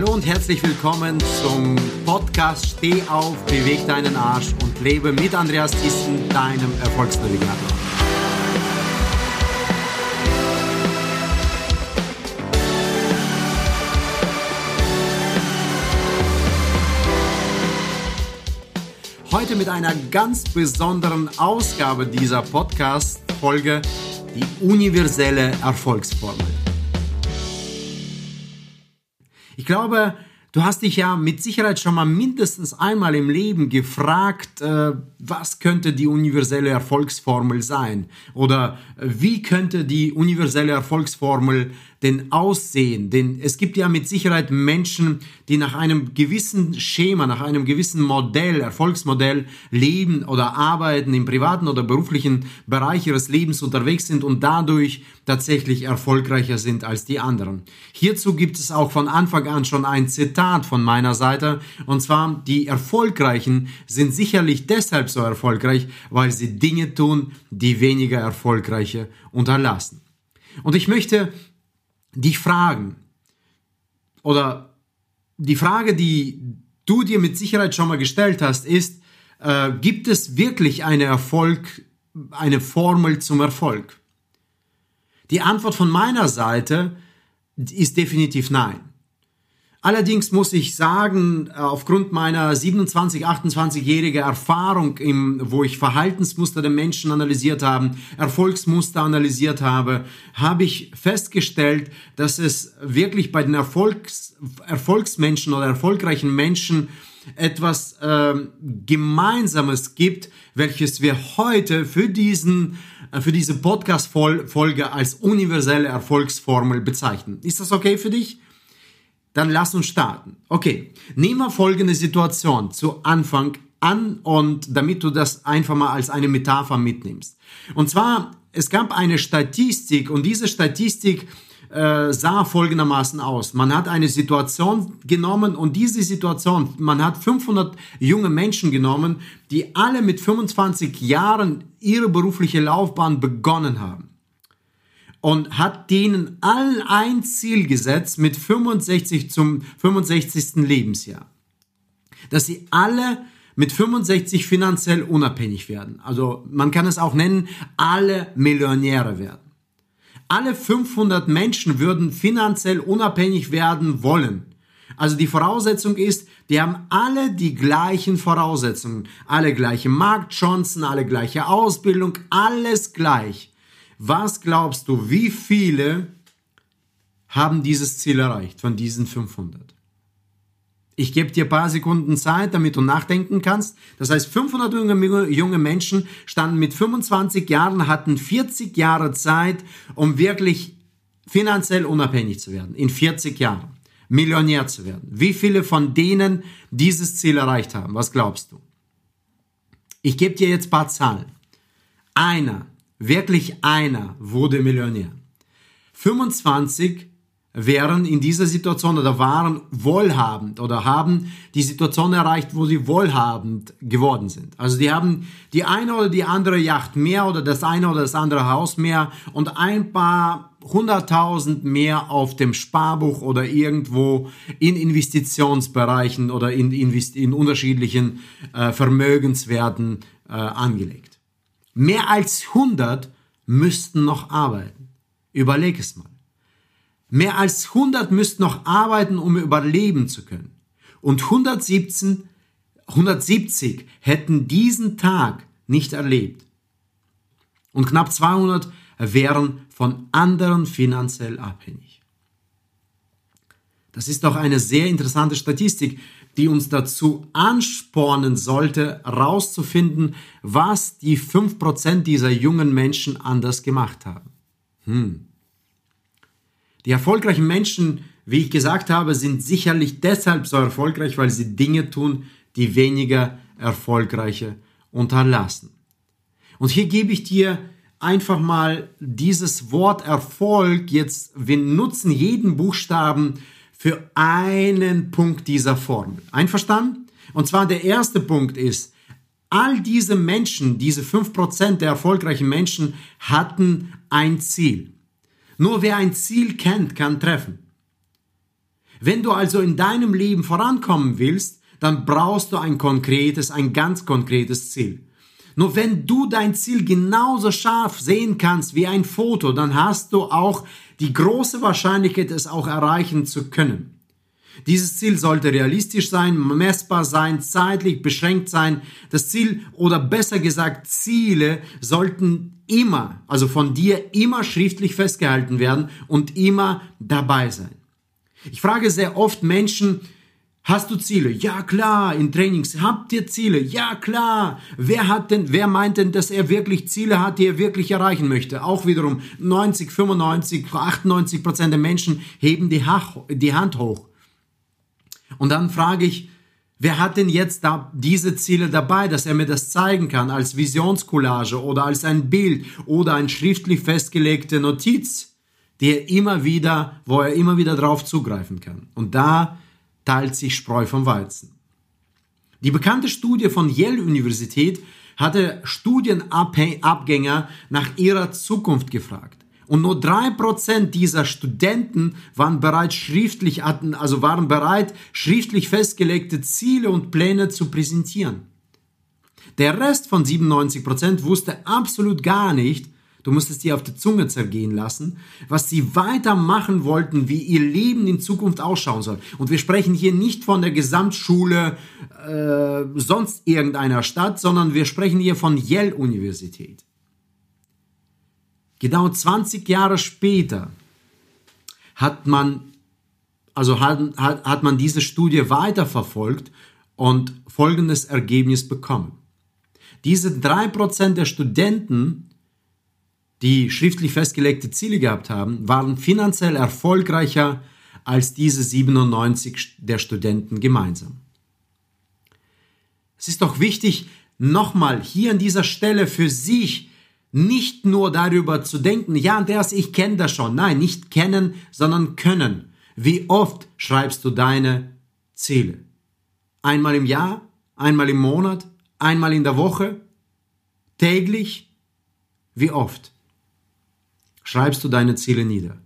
Hallo und herzlich willkommen zum Podcast Steh auf, beweg deinen Arsch und lebe mit Andreas Thyssen, deinem Erfolgsnavigator. Heute mit einer ganz besonderen Ausgabe dieser Podcast-Folge, die universelle Erfolgsformel. Ich glaube, du hast dich ja mit Sicherheit schon mal mindestens einmal im Leben gefragt, äh, was könnte die universelle Erfolgsformel sein? Oder äh, wie könnte die universelle Erfolgsformel denn aussehen? Denn es gibt ja mit Sicherheit Menschen, die nach einem gewissen Schema, nach einem gewissen Modell, Erfolgsmodell leben oder arbeiten im privaten oder beruflichen Bereich ihres Lebens unterwegs sind und dadurch tatsächlich erfolgreicher sind als die anderen. Hierzu gibt es auch von Anfang an schon ein Zitat von meiner Seite und zwar die Erfolgreichen sind sicherlich deshalb so erfolgreich, weil sie Dinge tun, die weniger erfolgreiche unterlassen. Und ich möchte dich fragen, oder die Frage, die du dir mit Sicherheit schon mal gestellt hast, ist, äh, gibt es wirklich eine Erfolg, eine Formel zum Erfolg? Die Antwort von meiner Seite ist definitiv nein. Allerdings muss ich sagen, äh, aufgrund meiner 27, 28-jährigen Erfahrung, im, wo ich Verhaltensmuster der Menschen analysiert habe, Erfolgsmuster analysiert habe, habe ich festgestellt, dass es wirklich bei den Erfolgs, Erfolgsmenschen oder erfolgreichen Menschen etwas äh, Gemeinsames gibt, welches wir heute für diesen äh, für diese Podcast-Folge als universelle Erfolgsformel bezeichnen. Ist das okay für dich? Dann lass uns starten. Okay, nehmen wir folgende Situation zu Anfang an und damit du das einfach mal als eine Metapher mitnimmst. Und zwar, es gab eine Statistik und diese Statistik äh, sah folgendermaßen aus. Man hat eine Situation genommen und diese Situation, man hat 500 junge Menschen genommen, die alle mit 25 Jahren ihre berufliche Laufbahn begonnen haben und hat denen allen ein Ziel gesetzt mit 65 zum 65. Lebensjahr. Dass sie alle mit 65 finanziell unabhängig werden. Also man kann es auch nennen, alle Millionäre werden. Alle 500 Menschen würden finanziell unabhängig werden wollen. Also die Voraussetzung ist, die haben alle die gleichen Voraussetzungen. Alle gleiche Marktchancen, alle gleiche Ausbildung, alles gleich. Was glaubst du, wie viele haben dieses Ziel erreicht von diesen 500? Ich gebe dir ein paar Sekunden Zeit, damit du nachdenken kannst. Das heißt, 500 junge, junge Menschen standen mit 25 Jahren, hatten 40 Jahre Zeit, um wirklich finanziell unabhängig zu werden. In 40 Jahren. Millionär zu werden. Wie viele von denen dieses Ziel erreicht haben? Was glaubst du? Ich gebe dir jetzt ein paar Zahlen. Einer Wirklich einer wurde Millionär. 25 wären in dieser Situation oder waren wohlhabend oder haben die Situation erreicht, wo sie wohlhabend geworden sind. Also die haben die eine oder die andere Yacht mehr oder das eine oder das andere Haus mehr und ein paar hunderttausend mehr auf dem Sparbuch oder irgendwo in Investitionsbereichen oder in, in unterschiedlichen äh, Vermögenswerten äh, angelegt. Mehr als 100 müssten noch arbeiten. Überleg es mal. Mehr als 100 müssten noch arbeiten, um überleben zu können. Und 117, 170 hätten diesen Tag nicht erlebt. Und knapp 200 wären von anderen finanziell abhängig. Das ist doch eine sehr interessante Statistik, die uns dazu anspornen sollte, herauszufinden, was die 5% dieser jungen Menschen anders gemacht haben. Hm. Die erfolgreichen Menschen, wie ich gesagt habe, sind sicherlich deshalb so erfolgreich, weil sie Dinge tun, die weniger erfolgreiche unterlassen. Und hier gebe ich dir einfach mal dieses Wort Erfolg jetzt, wir nutzen jeden Buchstaben für einen Punkt dieser Formel. Einverstanden? Und zwar der erste Punkt ist, all diese Menschen, diese 5% der erfolgreichen Menschen hatten ein Ziel. Nur wer ein Ziel kennt, kann treffen. Wenn du also in deinem Leben vorankommen willst, dann brauchst du ein konkretes, ein ganz konkretes Ziel. Nur wenn du dein Ziel genauso scharf sehen kannst wie ein Foto, dann hast du auch die große Wahrscheinlichkeit, es auch erreichen zu können. Dieses Ziel sollte realistisch sein, messbar sein, zeitlich beschränkt sein. Das Ziel oder besser gesagt Ziele sollten immer, also von dir immer schriftlich festgehalten werden und immer dabei sein. Ich frage sehr oft Menschen, Hast du Ziele? Ja klar, in Trainings. Habt ihr Ziele? Ja klar. Wer hat denn, wer meint denn, dass er wirklich Ziele hat, die er wirklich erreichen möchte? Auch wiederum 90, 95, 98 Prozent der Menschen heben die, die Hand hoch. Und dann frage ich, wer hat denn jetzt da diese Ziele dabei, dass er mir das zeigen kann als Visionscollage oder als ein Bild oder ein schriftlich festgelegte Notiz, die er immer wieder, wo er immer wieder drauf zugreifen kann. Und da teilt sich Spreu vom Weizen. Die bekannte Studie von Yale Universität hatte Studienabgänger nach ihrer Zukunft gefragt. Und nur drei Prozent dieser Studenten waren bereits schriftlich, also waren bereit, schriftlich festgelegte Ziele und Pläne zu präsentieren. Der Rest von 97 Prozent wusste absolut gar nicht, du musst es dir auf der Zunge zergehen lassen, was sie weitermachen wollten, wie ihr Leben in Zukunft ausschauen soll. Und wir sprechen hier nicht von der Gesamtschule äh, sonst irgendeiner Stadt, sondern wir sprechen hier von Yale Universität. Genau 20 Jahre später hat man, also hat, hat, hat man diese Studie weiterverfolgt und folgendes Ergebnis bekommen. Diese 3% der Studenten, die schriftlich festgelegte Ziele gehabt haben, waren finanziell erfolgreicher als diese 97 der Studenten gemeinsam. Es ist doch wichtig, nochmal hier an dieser Stelle für sich nicht nur darüber zu denken, ja Andreas, ich kenne das schon. Nein, nicht kennen, sondern können. Wie oft schreibst du deine Ziele? Einmal im Jahr, einmal im Monat, einmal in der Woche, täglich? Wie oft schreibst du deine Ziele nieder?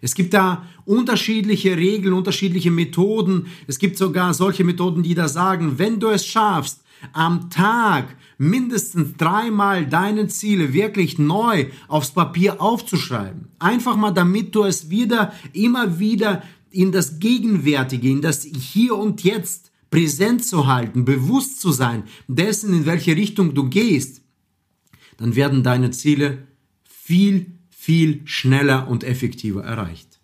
Es gibt da unterschiedliche Regeln, unterschiedliche Methoden. Es gibt sogar solche Methoden, die da sagen, wenn du es schaffst, am Tag mindestens dreimal deine Ziele wirklich neu aufs Papier aufzuschreiben. Einfach mal, damit du es wieder, immer wieder in das Gegenwärtige, in das Hier und Jetzt präsent zu halten, bewusst zu sein, dessen, in welche Richtung du gehst, dann werden deine Ziele viel, viel schneller und effektiver erreicht.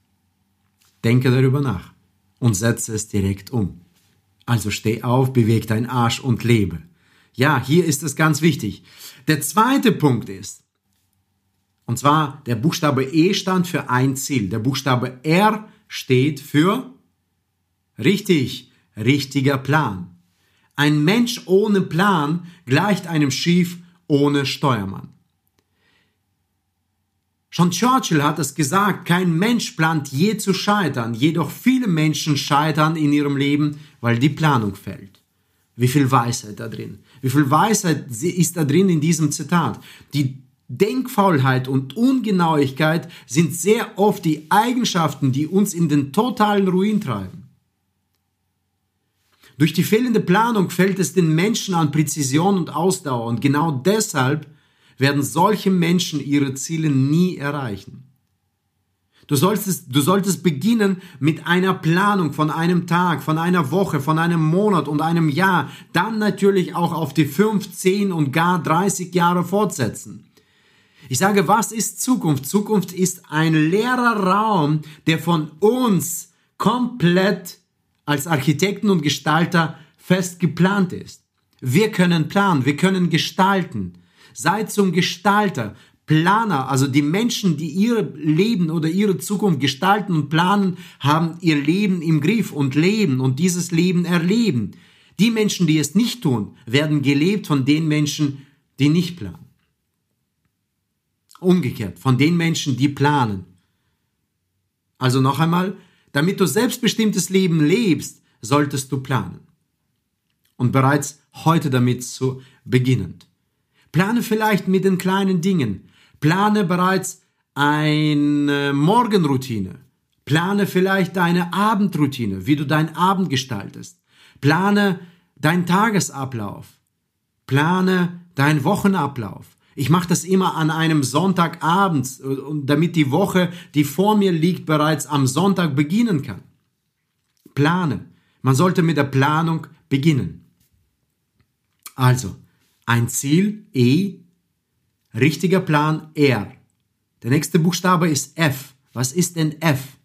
Denke darüber nach und setze es direkt um. Also steh auf, beweg dein Arsch und lebe. Ja, hier ist es ganz wichtig. Der zweite Punkt ist, und zwar der Buchstabe E stand für ein Ziel. Der Buchstabe R steht für richtig, richtiger Plan. Ein Mensch ohne Plan gleicht einem Schiff ohne Steuermann. Schon Churchill hat es gesagt, kein Mensch plant je zu scheitern, jedoch viele Menschen scheitern in ihrem Leben, weil die Planung fällt. Wie viel Weisheit da drin. Wie viel Weisheit ist da drin in diesem Zitat. Die Denkfaulheit und Ungenauigkeit sind sehr oft die Eigenschaften, die uns in den totalen Ruin treiben. Durch die fehlende Planung fällt es den Menschen an Präzision und Ausdauer und genau deshalb werden solche Menschen ihre Ziele nie erreichen. Du solltest, du solltest beginnen mit einer Planung von einem Tag, von einer Woche, von einem Monat und einem Jahr, dann natürlich auch auf die 5, 10 und gar 30 Jahre fortsetzen. Ich sage, was ist Zukunft? Zukunft ist ein leerer Raum, der von uns komplett als Architekten und Gestalter fest geplant ist. Wir können planen, wir können gestalten. Sei zum Gestalter. Planer, also die Menschen, die ihr Leben oder ihre Zukunft gestalten und planen, haben ihr Leben im Griff und leben und dieses Leben erleben. Die Menschen, die es nicht tun, werden gelebt von den Menschen, die nicht planen. Umgekehrt, von den Menschen, die planen. Also noch einmal, damit du selbstbestimmtes Leben lebst, solltest du planen. Und bereits heute damit zu beginnen. Plane vielleicht mit den kleinen Dingen. Plane bereits eine Morgenroutine. Plane vielleicht deine Abendroutine, wie du deinen Abend gestaltest. Plane deinen Tagesablauf. Plane deinen Wochenablauf. Ich mache das immer an einem Sonntagabend, damit die Woche, die vor mir liegt, bereits am Sonntag beginnen kann. Plane. Man sollte mit der Planung beginnen. Also, ein Ziel E, richtiger Plan R. Der nächste Buchstabe ist F. Was ist denn F?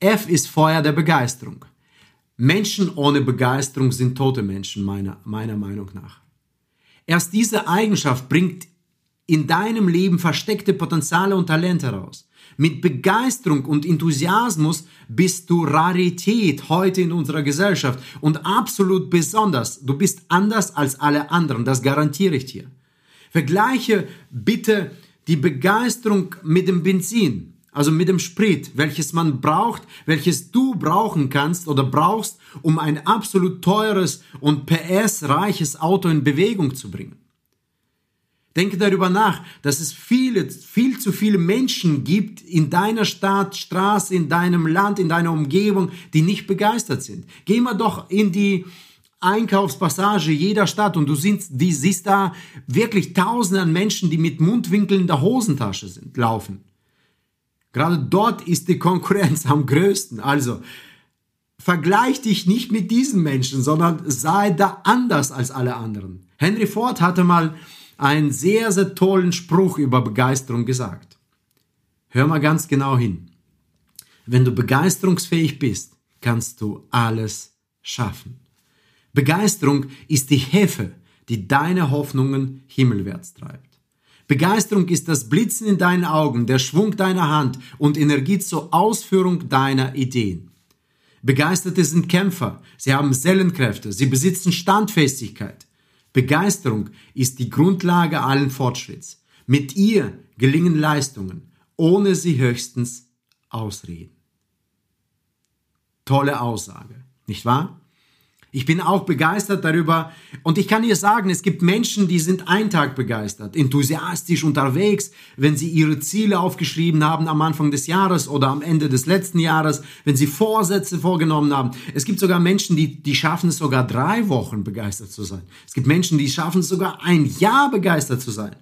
F ist Feuer der Begeisterung. Menschen ohne Begeisterung sind tote Menschen, meiner, meiner Meinung nach. Erst diese Eigenschaft bringt in deinem Leben versteckte Potenziale und Talente heraus. Mit Begeisterung und Enthusiasmus bist du Rarität heute in unserer Gesellschaft und absolut besonders. Du bist anders als alle anderen, das garantiere ich dir. Vergleiche bitte die Begeisterung mit dem Benzin also mit dem Sprit, welches man braucht, welches du brauchen kannst oder brauchst, um ein absolut teures und PS-reiches Auto in Bewegung zu bringen. Denke darüber nach, dass es viele, viel zu viele Menschen gibt in deiner Stadt, Straße, in deinem Land, in deiner Umgebung, die nicht begeistert sind. Geh mal doch in die Einkaufspassage jeder Stadt und du siehst, die, siehst da wirklich tausende an Menschen, die mit Mundwinkeln in der Hosentasche sind, laufen. Gerade dort ist die Konkurrenz am größten. Also vergleich dich nicht mit diesen Menschen, sondern sei da anders als alle anderen. Henry Ford hatte mal einen sehr, sehr tollen Spruch über Begeisterung gesagt. Hör mal ganz genau hin. Wenn du begeisterungsfähig bist, kannst du alles schaffen. Begeisterung ist die Hefe, die deine Hoffnungen himmelwärts treibt. Begeisterung ist das Blitzen in deinen Augen, der Schwung deiner Hand und Energie zur Ausführung deiner Ideen. Begeisterte sind Kämpfer, sie haben Sellenkräfte, sie besitzen Standfestigkeit. Begeisterung ist die Grundlage allen Fortschritts. Mit ihr gelingen Leistungen, ohne sie höchstens ausreden. Tolle Aussage, nicht wahr? Ich bin auch begeistert darüber. Und ich kann dir sagen, es gibt Menschen, die sind einen Tag begeistert, enthusiastisch unterwegs, wenn sie ihre Ziele aufgeschrieben haben am Anfang des Jahres oder am Ende des letzten Jahres, wenn sie Vorsätze vorgenommen haben. Es gibt sogar Menschen, die, die schaffen es sogar drei Wochen begeistert zu sein. Es gibt Menschen, die schaffen es sogar ein Jahr begeistert zu sein.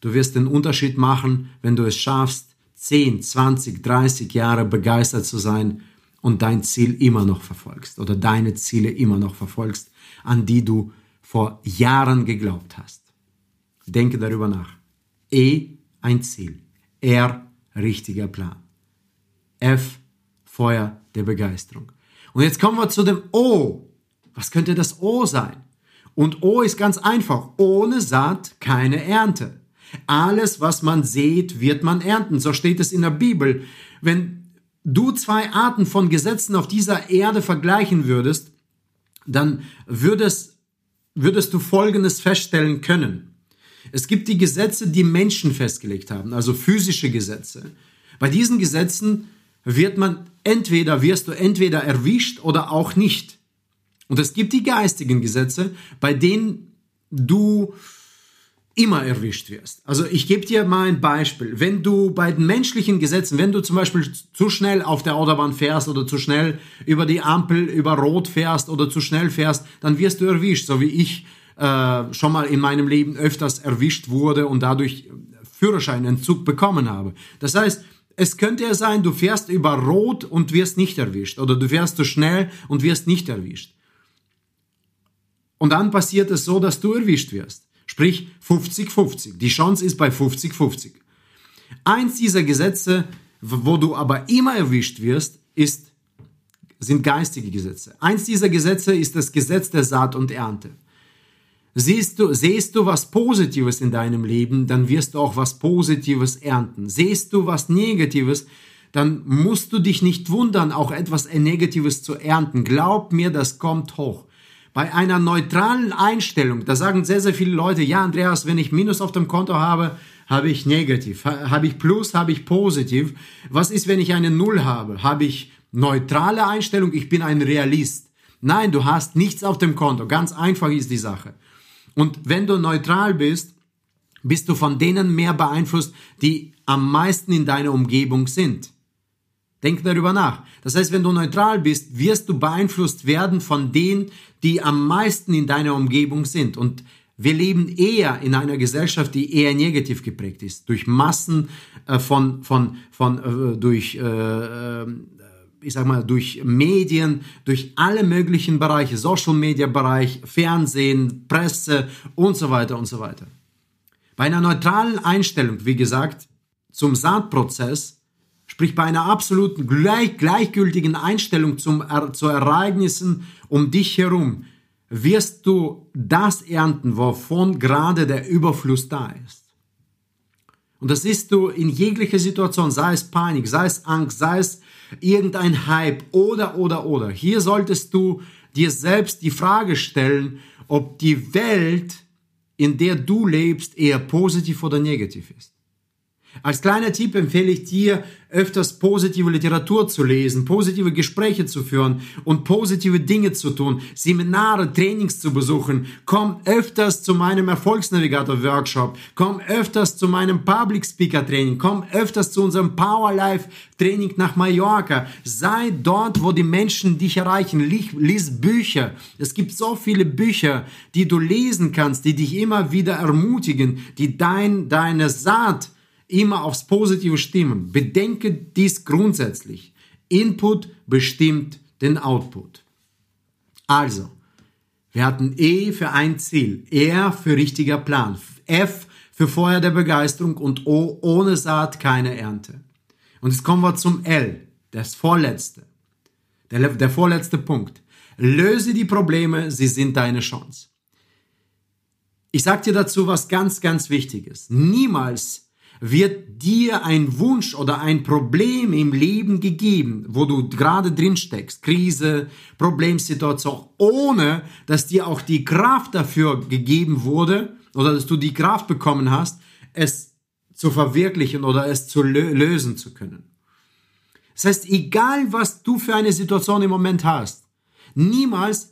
Du wirst den Unterschied machen, wenn du es schaffst, 10, 20, 30 Jahre begeistert zu sein und dein Ziel immer noch verfolgst oder deine Ziele immer noch verfolgst, an die du vor Jahren geglaubt hast. Denke darüber nach. E, ein Ziel. R, richtiger Plan. F, Feuer der Begeisterung. Und jetzt kommen wir zu dem O. Was könnte das O sein? Und O ist ganz einfach. Ohne Saat keine Ernte. Alles, was man sät, wird man ernten. So steht es in der Bibel. Wenn du zwei Arten von Gesetzen auf dieser Erde vergleichen würdest, dann würdest, würdest du Folgendes feststellen können. Es gibt die Gesetze, die Menschen festgelegt haben, also physische Gesetze. Bei diesen Gesetzen wird man entweder, wirst du entweder erwischt oder auch nicht. Und es gibt die geistigen Gesetze, bei denen du immer erwischt wirst. Also ich gebe dir mal ein Beispiel. Wenn du bei den menschlichen Gesetzen, wenn du zum Beispiel zu schnell auf der Autobahn fährst oder zu schnell über die Ampel über Rot fährst oder zu schnell fährst, dann wirst du erwischt, so wie ich äh, schon mal in meinem Leben öfters erwischt wurde und dadurch Führerscheinentzug bekommen habe. Das heißt, es könnte ja sein, du fährst über Rot und wirst nicht erwischt oder du fährst zu schnell und wirst nicht erwischt. Und dann passiert es so, dass du erwischt wirst. Sprich 50-50. Die Chance ist bei 50-50. Eins dieser Gesetze, wo du aber immer erwischt wirst, ist, sind geistige Gesetze. Eins dieser Gesetze ist das Gesetz der Saat und Ernte. Siehst du, siehst du was Positives in deinem Leben, dann wirst du auch was Positives ernten. Siehst du was Negatives, dann musst du dich nicht wundern, auch etwas Negatives zu ernten. Glaub mir, das kommt hoch. Bei einer neutralen Einstellung, da sagen sehr, sehr viele Leute, ja, Andreas, wenn ich Minus auf dem Konto habe, habe ich negativ. Habe ich Plus, habe ich positiv. Was ist, wenn ich eine Null habe? Habe ich neutrale Einstellung? Ich bin ein Realist. Nein, du hast nichts auf dem Konto. Ganz einfach ist die Sache. Und wenn du neutral bist, bist du von denen mehr beeinflusst, die am meisten in deiner Umgebung sind. Denk darüber nach. Das heißt, wenn du neutral bist, wirst du beeinflusst werden von denen, die am meisten in deiner Umgebung sind. Und wir leben eher in einer Gesellschaft, die eher negativ geprägt ist, durch Massen äh, von, von, von, äh, durch, äh, ich sag mal, durch Medien, durch alle möglichen Bereiche, Social Media Bereich, Fernsehen, Presse und so weiter und so weiter. Bei einer neutralen Einstellung, wie gesagt, zum Saatprozess, sprich bei einer absoluten gleich, gleichgültigen Einstellung zum, zu Ereignissen um dich herum, wirst du das ernten, wovon gerade der Überfluss da ist. Und das siehst du in jeglicher Situation, sei es Panik, sei es Angst, sei es irgendein Hype oder, oder, oder. Hier solltest du dir selbst die Frage stellen, ob die Welt, in der du lebst, eher positiv oder negativ ist. Als kleiner Tipp empfehle ich dir, öfters positive Literatur zu lesen, positive Gespräche zu führen und positive Dinge zu tun, Seminare, Trainings zu besuchen. Komm öfters zu meinem Erfolgsnavigator-Workshop, komm öfters zu meinem Public Speaker-Training, komm öfters zu unserem Power Life-Training nach Mallorca. Sei dort, wo die Menschen dich erreichen. Lies Bücher. Es gibt so viele Bücher, die du lesen kannst, die dich immer wieder ermutigen, die dein, deine Saat immer aufs Positive stimmen. Bedenke dies grundsätzlich. Input bestimmt den Output. Also, wir hatten E für ein Ziel, R für richtiger Plan, F für Feuer der Begeisterung und O ohne Saat keine Ernte. Und jetzt kommen wir zum L, das vorletzte. Der, der vorletzte Punkt. Löse die Probleme, sie sind deine Chance. Ich sage dir dazu was ganz, ganz Wichtiges. Niemals wird dir ein Wunsch oder ein Problem im Leben gegeben, wo du gerade drin steckst, Krise, Problemsituation, ohne dass dir auch die Kraft dafür gegeben wurde oder dass du die Kraft bekommen hast, es zu verwirklichen oder es zu lösen zu können. Das heißt, egal was du für eine Situation im Moment hast, niemals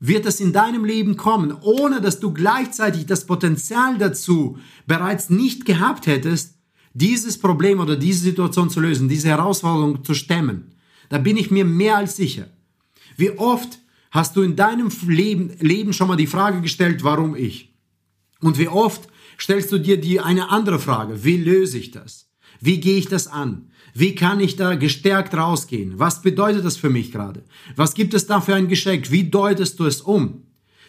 wird es in deinem Leben kommen, ohne dass du gleichzeitig das Potenzial dazu bereits nicht gehabt hättest, dieses Problem oder diese Situation zu lösen, diese Herausforderung zu stemmen. Da bin ich mir mehr als sicher. Wie oft hast du in deinem Leben, Leben schon mal die Frage gestellt, warum ich? Und wie oft stellst du dir die eine andere Frage, wie löse ich das? Wie gehe ich das an? Wie kann ich da gestärkt rausgehen? Was bedeutet das für mich gerade? Was gibt es da für ein Geschenk? Wie deutest du es um?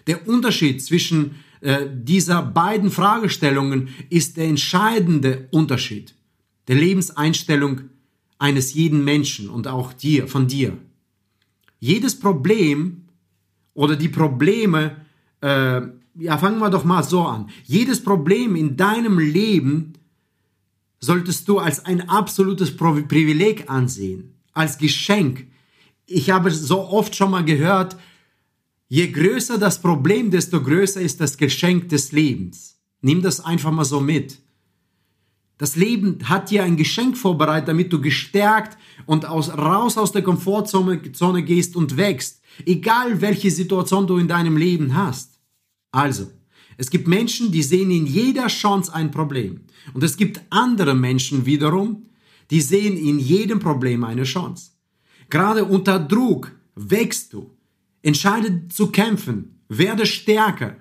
Der Unterschied zwischen äh, dieser beiden Fragestellungen ist der entscheidende Unterschied der Lebenseinstellung eines jeden Menschen und auch dir, von dir. Jedes Problem oder die Probleme, äh, ja, fangen wir doch mal so an. Jedes Problem in deinem Leben solltest du als ein absolutes Privileg ansehen, als Geschenk. Ich habe so oft schon mal gehört, je größer das Problem, desto größer ist das Geschenk des Lebens. Nimm das einfach mal so mit. Das Leben hat dir ein Geschenk vorbereitet, damit du gestärkt und aus, raus aus der Komfortzone Zone gehst und wächst, egal welche Situation du in deinem Leben hast. Also, es gibt Menschen, die sehen in jeder Chance ein Problem. Und es gibt andere Menschen wiederum, die sehen in jedem Problem eine Chance. Gerade unter Druck wächst du. Entscheide zu kämpfen. Werde stärker.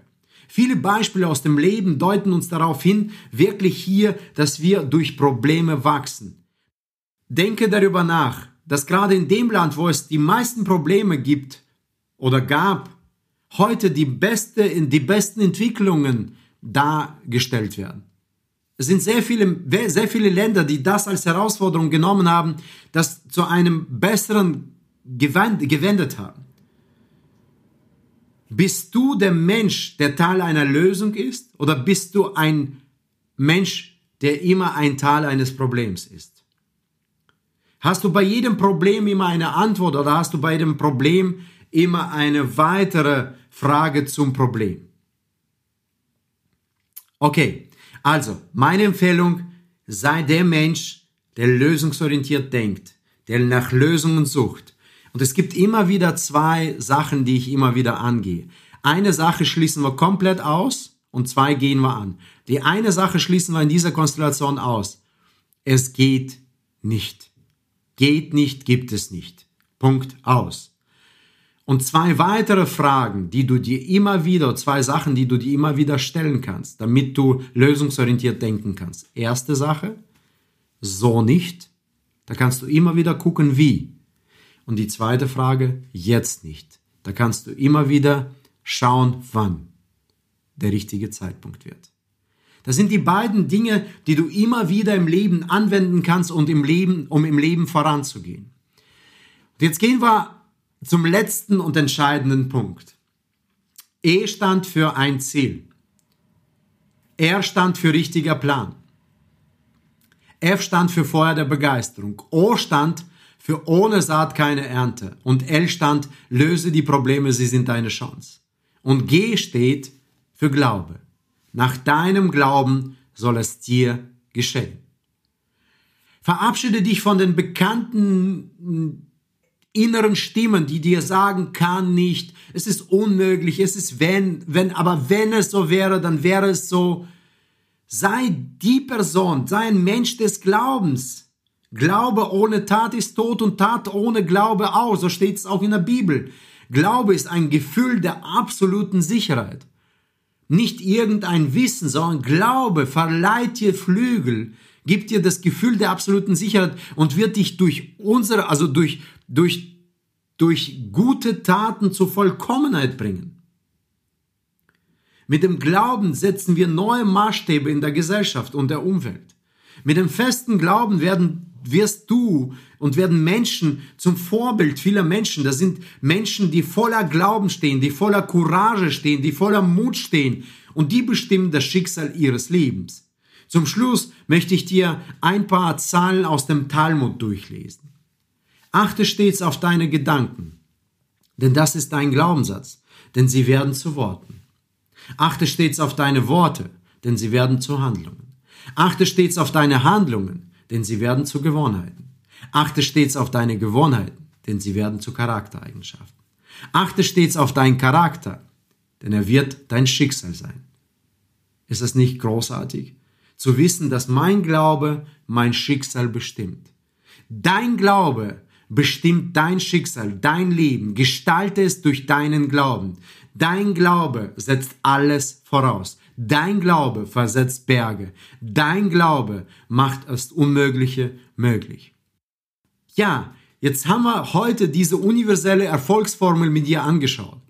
Viele Beispiele aus dem Leben deuten uns darauf hin, wirklich hier, dass wir durch Probleme wachsen. Denke darüber nach, dass gerade in dem Land, wo es die meisten Probleme gibt oder gab, heute die, beste, die besten Entwicklungen dargestellt werden. Es sind sehr viele, sehr viele Länder, die das als Herausforderung genommen haben, das zu einem besseren gewendet haben. Bist du der Mensch, der Teil einer Lösung ist, oder bist du ein Mensch, der immer ein Teil eines Problems ist? Hast du bei jedem Problem immer eine Antwort oder hast du bei jedem Problem immer eine weitere Frage zum Problem. Okay, also meine Empfehlung, sei der Mensch, der lösungsorientiert denkt, der nach Lösungen sucht. Und es gibt immer wieder zwei Sachen, die ich immer wieder angehe. Eine Sache schließen wir komplett aus und zwei gehen wir an. Die eine Sache schließen wir in dieser Konstellation aus. Es geht nicht. Geht nicht, gibt es nicht. Punkt aus. Und zwei weitere Fragen, die du dir immer wieder, zwei Sachen, die du dir immer wieder stellen kannst, damit du lösungsorientiert denken kannst. Erste Sache, so nicht. Da kannst du immer wieder gucken, wie. Und die zweite Frage, jetzt nicht. Da kannst du immer wieder schauen, wann der richtige Zeitpunkt wird. Das sind die beiden Dinge, die du immer wieder im Leben anwenden kannst und im Leben, um im Leben voranzugehen. Und jetzt gehen wir zum letzten und entscheidenden Punkt. E stand für ein Ziel. R stand für richtiger Plan. F stand für Feuer der Begeisterung. O stand für ohne Saat keine Ernte. Und L stand, löse die Probleme, sie sind deine Chance. Und G steht für Glaube. Nach deinem Glauben soll es dir geschehen. Verabschiede dich von den bekannten inneren Stimmen, die dir sagen, kann nicht, es ist unmöglich, es ist wenn, wenn, aber wenn es so wäre, dann wäre es so. Sei die Person, sei ein Mensch des Glaubens. Glaube ohne Tat ist tot und Tat ohne Glaube auch. So steht es auch in der Bibel. Glaube ist ein Gefühl der absoluten Sicherheit. Nicht irgendein Wissen, sondern Glaube verleiht dir Flügel, gibt dir das Gefühl der absoluten Sicherheit und wird dich durch unsere, also durch, durch, durch gute Taten zur Vollkommenheit bringen. Mit dem Glauben setzen wir neue Maßstäbe in der Gesellschaft und der Umwelt. Mit dem festen Glauben werden wirst du und werden Menschen zum Vorbild vieler Menschen. Das sind Menschen, die voller Glauben stehen, die voller Courage stehen, die voller Mut stehen und die bestimmen das Schicksal ihres Lebens. Zum Schluss möchte ich dir ein paar Zahlen aus dem Talmud durchlesen. Achte stets auf deine Gedanken, denn das ist dein Glaubenssatz, denn sie werden zu Worten. Achte stets auf deine Worte, denn sie werden zu Handlungen. Achte stets auf deine Handlungen, denn sie werden zu Gewohnheiten. Achte stets auf deine Gewohnheiten, denn sie werden zu Charaktereigenschaften. Achte stets auf deinen Charakter, denn er wird dein Schicksal sein. Ist es nicht großartig? Zu wissen, dass mein Glaube mein Schicksal bestimmt. Dein Glaube bestimmt dein Schicksal, dein Leben. Gestalte es durch deinen Glauben. Dein Glaube setzt alles voraus. Dein Glaube versetzt Berge. Dein Glaube macht das Unmögliche möglich. Ja, jetzt haben wir heute diese universelle Erfolgsformel mit dir angeschaut.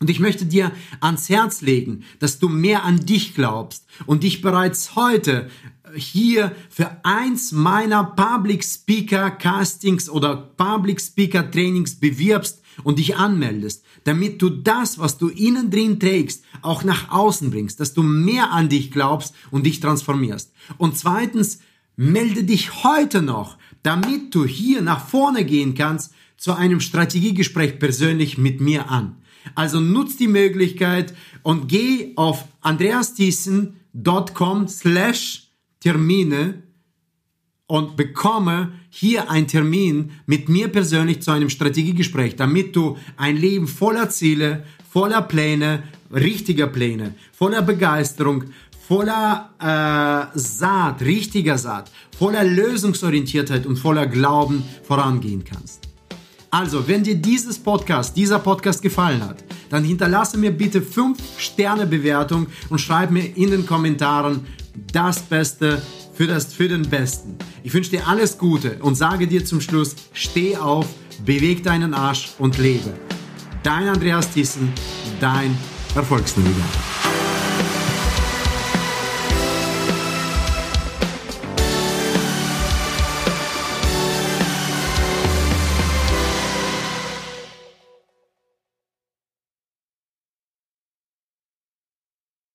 Und ich möchte dir ans Herz legen, dass du mehr an dich glaubst und dich bereits heute hier für eins meiner Public Speaker Castings oder Public Speaker Trainings bewirbst und dich anmeldest, damit du das, was du innen drin trägst, auch nach außen bringst, dass du mehr an dich glaubst und dich transformierst. Und zweitens, melde dich heute noch, damit du hier nach vorne gehen kannst, zu einem Strategiegespräch persönlich mit mir an. Also nutz die Möglichkeit und geh auf andreastiessen.com slash Termine und bekomme hier einen Termin mit mir persönlich zu einem Strategiegespräch, damit du ein Leben voller Ziele, voller Pläne, richtiger Pläne, voller Begeisterung, voller äh, Saat, richtiger Saat, voller Lösungsorientiertheit und voller Glauben vorangehen kannst. Also, wenn dir dieses Podcast, dieser Podcast gefallen hat, dann hinterlasse mir bitte 5 Sterne Bewertung und schreib mir in den Kommentaren das Beste für, das, für den Besten. Ich wünsche dir alles Gute und sage dir zum Schluss, steh auf, beweg deinen Arsch und lebe. Dein Andreas Thyssen, dein Erfolgsnavigator.